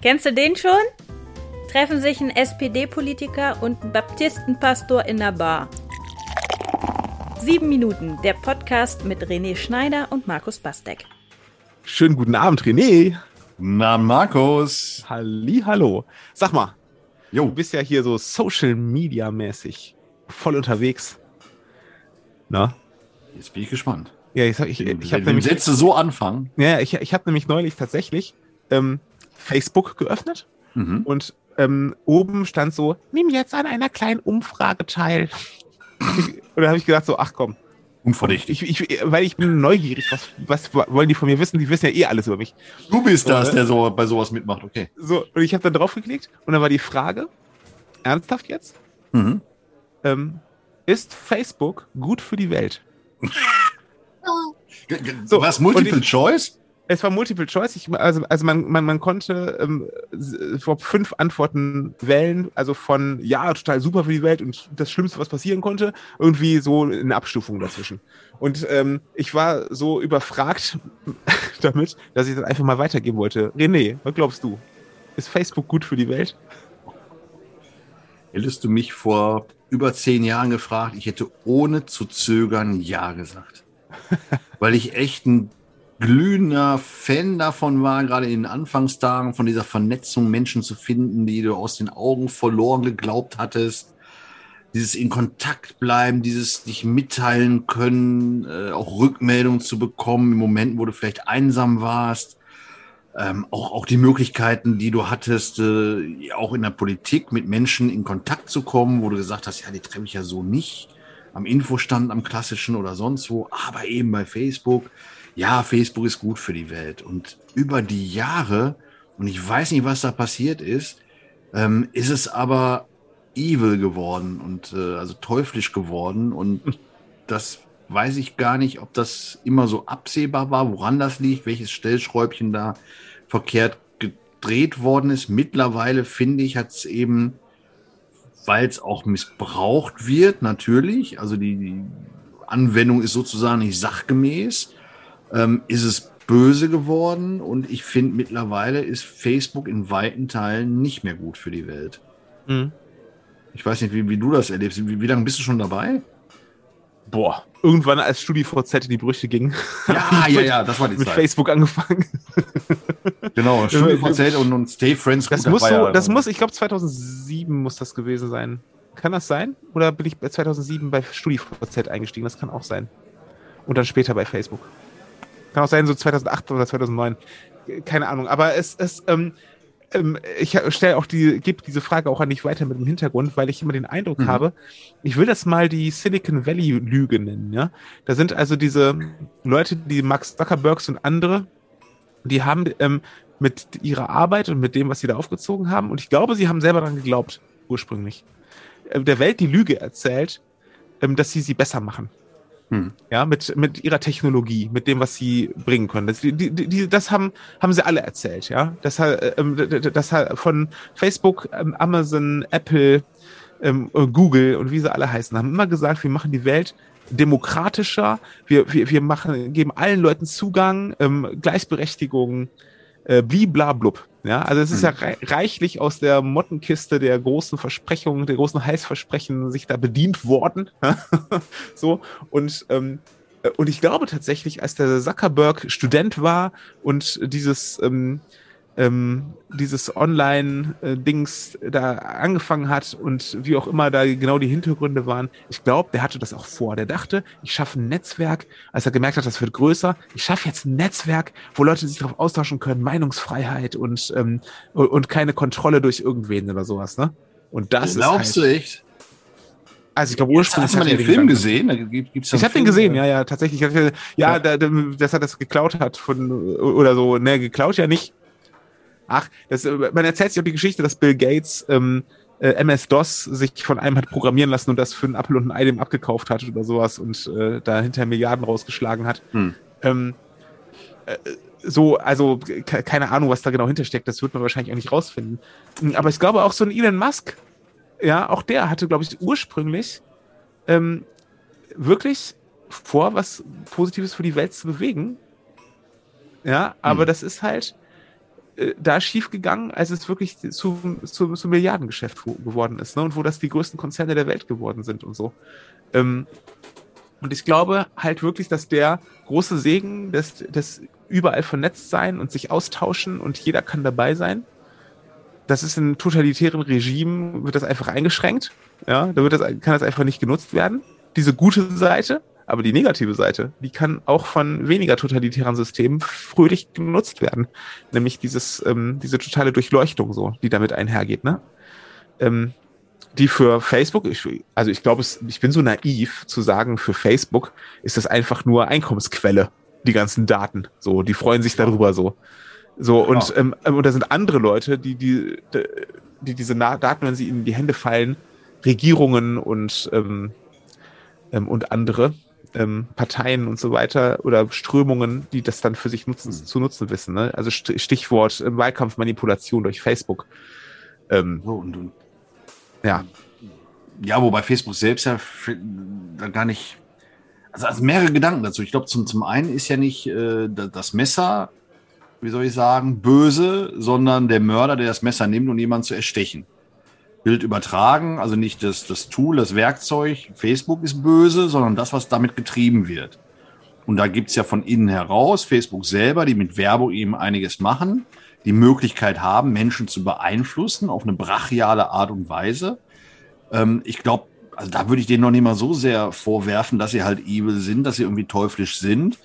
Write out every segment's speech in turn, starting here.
Kennst du den schon? Treffen sich ein SPD-Politiker und ein Baptistenpastor in der Bar. Sieben Minuten, der Podcast mit René Schneider und Markus Bastek. Schönen guten Abend, René. Na, Markus. Halli, hallo. Sag mal, Jo, du bist ja hier so Social Media mäßig voll unterwegs. Na? jetzt bin ich gespannt. Ja, ich, ich, ich, ich habe nämlich, Sätze so anfangen. ja, ich, ich hab nämlich neulich tatsächlich ähm, Facebook geöffnet Mhm. und ähm, oben stand so, nimm jetzt an einer kleinen Umfrage teil. und da habe ich gedacht so, ach komm, Unverdächtig. ich, ich, weil ich bin neugierig, was, was wollen die von mir wissen? Die wissen ja eh alles über mich. Du bist das, Oder? der so bei sowas mitmacht, okay. So, und ich habe dann draufgeklickt und dann war die Frage, ernsthaft jetzt? Mhm. Ähm, ist Facebook gut für die Welt? G- So, Was, Multiple ich- Choice? Es war Multiple Choice. Ich, also also man, man, man konnte ähm, glaub, fünf Antworten wählen. Also von ja, total super für die Welt und das Schlimmste, was passieren konnte, irgendwie so eine Abstufung dazwischen. Und ähm, ich war so überfragt damit, dass ich das einfach mal weitergeben wollte. René, was glaubst du? Ist Facebook gut für die Welt? Hättest du mich vor über zehn Jahren gefragt, ich hätte ohne zu zögern Ja gesagt. Weil ich echt ein glühender Fan davon war, gerade in den Anfangstagen von dieser Vernetzung Menschen zu finden, die du aus den Augen verloren geglaubt hattest. Dieses in Kontakt bleiben, dieses dich mitteilen können, äh, auch Rückmeldungen zu bekommen in Momenten, wo du vielleicht einsam warst. Ähm, auch, auch die Möglichkeiten, die du hattest, äh, auch in der Politik mit Menschen in Kontakt zu kommen, wo du gesagt hast, ja, die treffe ich ja so nicht am Infostand, am klassischen oder sonst wo, aber eben bei Facebook. Ja, Facebook ist gut für die Welt. Und über die Jahre, und ich weiß nicht, was da passiert ist, ähm, ist es aber evil geworden und äh, also teuflisch geworden. Und das weiß ich gar nicht, ob das immer so absehbar war, woran das liegt, welches Stellschräubchen da verkehrt gedreht worden ist. Mittlerweile finde ich, hat es eben, weil es auch missbraucht wird, natürlich, also die, die Anwendung ist sozusagen nicht sachgemäß, ähm, ist es böse geworden und ich finde mittlerweile ist Facebook in weiten Teilen nicht mehr gut für die Welt. Mhm. Ich weiß nicht, wie, wie du das erlebst. Wie, wie lange bist du schon dabei? Boah. Irgendwann, als StudiVZ in die Brüche ging, Ja, ja, ja, das war die mit Zeit. Facebook angefangen. Genau, StudiVZ und, und Stay Friends. Das gut, muss so, das muss, ich glaube 2007 muss das gewesen sein. Kann das sein? Oder bin ich bei 2007 bei StudiVZ eingestiegen? Das kann auch sein. Und dann später bei Facebook. Kann auch sein, so 2008 oder 2009. Keine Ahnung. Aber es, es, ähm, ähm, ich stelle auch die, gebe diese Frage auch an dich weiter mit dem Hintergrund, weil ich immer den Eindruck Mhm. habe, ich will das mal die Silicon Valley Lüge nennen, ja. Da sind also diese Leute, die Max Zuckerbergs und andere, die haben ähm, mit ihrer Arbeit und mit dem, was sie da aufgezogen haben, und ich glaube, sie haben selber daran geglaubt, ursprünglich, äh, der Welt die Lüge erzählt, ähm, dass sie sie besser machen. Hm. Ja, mit, mit ihrer Technologie, mit dem, was sie bringen können. Das, die, die, das haben, haben sie alle erzählt, ja. Das, äh, ähm, das von Facebook, ähm, Amazon, Apple, ähm, äh, Google und wie sie alle heißen, haben immer gesagt, wir machen die Welt demokratischer, wir, wir, wir machen, geben allen Leuten Zugang, ähm, Gleichberechtigung, äh, bliblablub. Ja, also es ist ja rei reichlich aus der Mottenkiste der großen Versprechungen, der großen Heißversprechen sich da bedient worden. so, und, ähm, äh, und ich glaube tatsächlich, als der Zuckerberg Student war und dieses, ähm, ähm, dieses Online-Dings da angefangen hat und wie auch immer da genau die Hintergründe waren, ich glaube, der hatte das auch vor. Der dachte, ich schaffe ein Netzwerk, als er gemerkt hat, das wird größer, ich schaffe jetzt ein Netzwerk, wo Leute sich darauf austauschen können, Meinungsfreiheit und, ähm, und, keine Kontrolle durch irgendwen oder sowas, ne? Und das Glaubst ist du halt, echt? also ich glaube ursprünglich Hast du mal hat den Film gesehen? Ich habe den gesehen, ja, ja, tatsächlich. Ja, Ja. Da, dass er das geklaut hat von oder so. Ne, geklaut ja nicht. Ach, das, äh, man erzählt sich auch die Geschichte, dass Bill Gates ähm, äh, MS-DOS sich von einem hat programmieren lassen und das für einen Apfel und ein Ei dem abgekauft hat oder sowas und äh, da hinter Milliarden rausgeschlagen hat. Hm. Ähm, äh, so, also ke- keine Ahnung, was da genau hintersteckt, das wird man wahrscheinlich auch nicht rausfinden. Aber ich glaube auch so ein Elon Musk, ja, auch der hatte, glaube ich, ursprünglich ähm, wirklich vor, was Positives für die Welt zu bewegen. Ja, aber Hm. das ist halt, äh, da schiefgegangen, als es wirklich zu, zu, zu Milliardengeschäft geworden ist, ne? Und wo das die größten Konzerne der Welt geworden sind und so. Ähm, und ich glaube halt wirklich, dass der große Segen des, des überall vernetzt sein und sich austauschen und jeder kann dabei sein. Das ist in totalitären Regimen, wird das einfach eingeschränkt. Ja, da wird das, kann das einfach nicht genutzt werden. Diese gute Seite, aber die negative Seite, die kann auch von weniger totalitären Systemen fröhlich genutzt werden. Nämlich dieses, ähm, diese totale Durchleuchtung so, die damit einhergeht, ne? Ähm, die für Facebook, ich, also ich glaube, ich bin so naiv zu sagen, für Facebook ist das einfach nur Einkommensquelle, die ganzen Daten. So, die freuen sich darüber so. So, genau. und, ähm, und da sind andere Leute, die, die, die diese Daten, wenn sie ihnen in die Hände fallen, Regierungen und, ähm, ähm, und andere ähm, Parteien und so weiter oder Strömungen, die das dann für sich nutzen, mhm. zu nutzen wissen. Ne? Also Stichwort äh, Wahlkampfmanipulation durch Facebook. Ähm, so, und, und ja. Ja, wobei Facebook selbst ja da gar nicht. Also, also mehrere Gedanken dazu. Ich glaube, zum, zum einen ist ja nicht äh, das Messer, wie soll ich sagen, böse, sondern der Mörder, der das Messer nimmt, um jemanden zu erstechen. Bild übertragen, also nicht das, das Tool, das Werkzeug, Facebook ist böse, sondern das, was damit getrieben wird. Und da gibt es ja von innen heraus Facebook selber, die mit Werbung eben einiges machen die Möglichkeit haben, Menschen zu beeinflussen auf eine brachiale Art und Weise. Ähm, ich glaube, also da würde ich denen noch nicht mal so sehr vorwerfen, dass sie halt evil sind, dass sie irgendwie teuflisch sind,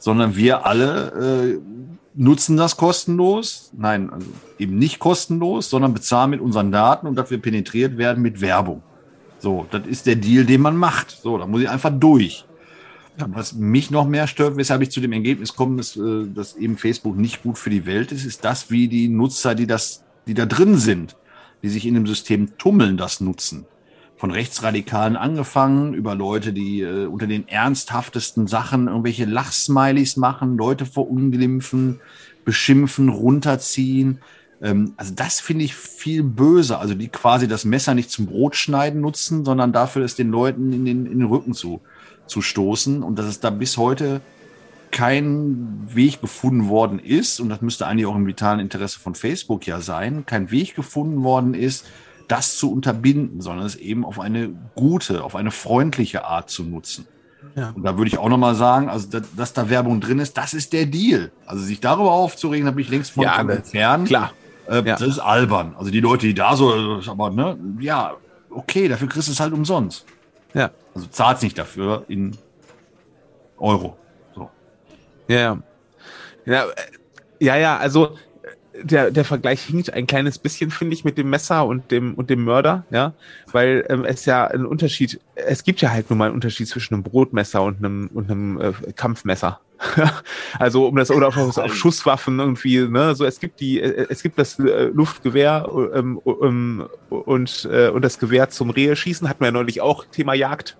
sondern wir alle äh, nutzen das kostenlos. Nein, also eben nicht kostenlos, sondern bezahlen mit unseren Daten und dafür penetriert werden mit Werbung. So, das ist der Deal, den man macht. So, da muss ich einfach durch. Was mich noch mehr stört, weshalb ich zu dem Ergebnis komme, ist, äh, dass eben Facebook nicht gut für die Welt ist, ist das, wie die Nutzer, die das, die da drin sind, die sich in dem System tummeln, das nutzen. Von Rechtsradikalen angefangen, über Leute, die äh, unter den ernsthaftesten Sachen irgendwelche Lachsmilies machen, Leute verunglimpfen, beschimpfen, runterziehen. Ähm, also das finde ich viel böser. Also die quasi das Messer nicht zum Brotschneiden nutzen, sondern dafür es den Leuten in den, in den Rücken zu zu stoßen und dass es da bis heute kein Weg gefunden worden ist, und das müsste eigentlich auch im vitalen Interesse von Facebook ja sein, kein Weg gefunden worden ist, das zu unterbinden, sondern es eben auf eine gute, auf eine freundliche Art zu nutzen. Ja. Und da würde ich auch nochmal sagen, also dass, dass, da Werbung drin ist, das ist der Deal. Also sich darüber aufzuregen, da bin ich längst von ja, entfernt. Klar. Äh, ja. Das ist albern. Also die Leute, die da so, aber ne, ja, okay, dafür kriegst du es halt umsonst. Ja. Also zahlt nicht dafür in Euro. So. Ja, ja. Ja, ja also der, der Vergleich hinkt ein kleines bisschen, finde ich, mit dem Messer und dem, und dem Mörder, ja, weil ähm, es ja ein Unterschied, es gibt ja halt nun mal einen Unterschied zwischen einem Brotmesser und einem, und einem äh, Kampfmesser. also um das oder auf, auf, Schusswaffen irgendwie, ne? So es gibt die, äh, es gibt das äh, Luftgewehr ähm, ähm, und äh, und das Gewehr zum Rehe-Schießen hatten wir ja neulich auch Thema Jagd.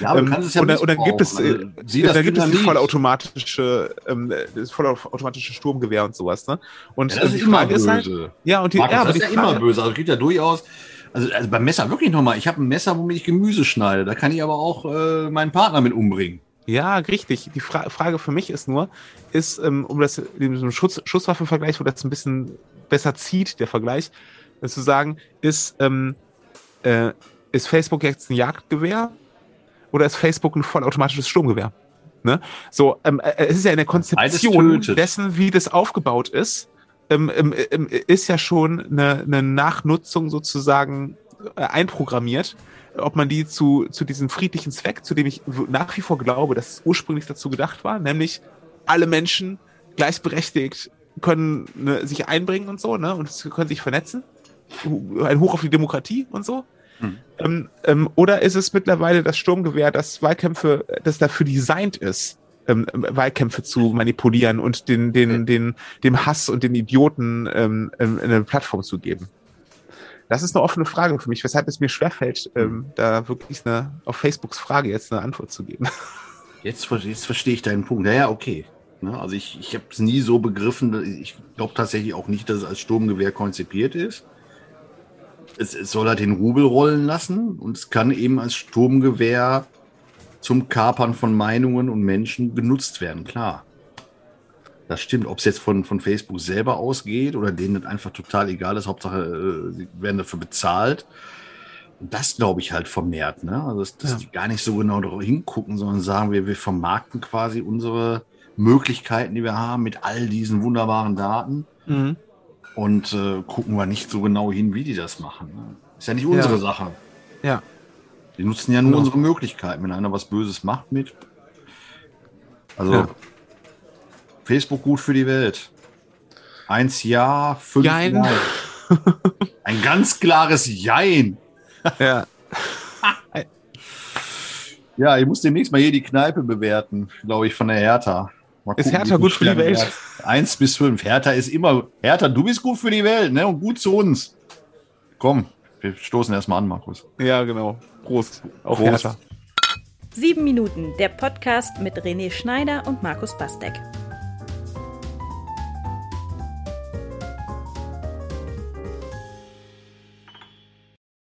Ja, aber du kannst es ja und, und dann gibt es, also, da gibt es das vollautomatische, ähm, das vollautomatische Sturmgewehr und sowas, ne? Und ja, das ist immer böse. Halt, ja und die, Markus, ja, das ist ja immer böse. Also geht ja durchaus. Also, also beim Messer wirklich nochmal. Ich habe ein Messer, womit ich Gemüse schneide. Da kann ich aber auch äh, meinen Partner mit umbringen. Ja, richtig. Die Fra Frage für mich ist nur, ist, ähm, um das in diesem Schutz Schusswaffenvergleich, wo das ein bisschen besser zieht, der Vergleich, ist zu sagen, ist, ähm, äh, ist Facebook jetzt ein Jagdgewehr oder ist Facebook ein vollautomatisches Sturmgewehr? Ne? So, ähm, äh, es ist ja in der Konzeption dessen, wie das aufgebaut ist, ähm, ähm, ähm, ist ja schon eine, eine Nachnutzung sozusagen äh, einprogrammiert ob man die zu, zu diesem friedlichen Zweck, zu dem ich nach wie vor glaube, dass es ursprünglich dazu gedacht war, nämlich alle Menschen gleichberechtigt können ne, sich einbringen und so, ne, und können sich vernetzen. Ein Hoch auf die Demokratie und so. Hm. Ähm, ähm, oder ist es mittlerweile das Sturmgewehr, das Wahlkämpfe, das dafür designt ist, ähm, Wahlkämpfe zu manipulieren und den, den, den, dem Hass und den Idioten ähm, ähm eine Plattform zu geben? Das ist eine offene Frage für mich, weshalb es mir schwerfällt, ähm, da wirklich eine, auf Facebooks Frage jetzt eine Antwort zu geben. Jetzt, jetzt verstehe ich deinen Punkt. Naja, okay. Ne, also ich, ich habe es nie so begriffen. Ich glaube tatsächlich auch nicht, dass es als Sturmgewehr konzipiert ist. Es, es soll halt den Rubel rollen lassen und es kann eben als Sturmgewehr zum Kapern von Meinungen und Menschen genutzt werden, klar. Das stimmt. Ob es jetzt von, von Facebook selber ausgeht oder denen das einfach total egal ist, Hauptsache, äh, sie werden dafür bezahlt. Und das glaube ich halt vermehrt, ne? Also, dass, dass Ja. die gar nicht so genau darauf hingucken, sondern sagen, wir, wir vermarkten quasi unsere Möglichkeiten, die wir haben, mit all diesen wunderbaren Daten Mhm. Und äh, gucken wir nicht so genau hin, wie die das machen. Ne? Ist ja nicht unsere Ja. Sache. Ja. Die nutzen ja nur Genau. unsere Möglichkeiten. Wenn einer was Böses macht mit. Also Ja. Facebook gut für die Welt. Eins Ja, fünf Jein. Nein. Ein ganz klares Jein. Ja. Ja, ich muss demnächst mal hier die Kneipe bewerten, glaube ich, von der Hertha. Mal Ist gucken, Hertha gut für die Welt? hat. Eins bis fünf. Hertha ist immer. Hertha, du bist gut für die Welt, ne? Und gut zu uns. Komm, wir stoßen erstmal an, Markus. Ja, genau. Prost. Auf Prost. Hertha. Sieben Minuten, der Podcast mit René Schneider und Markus Bastek.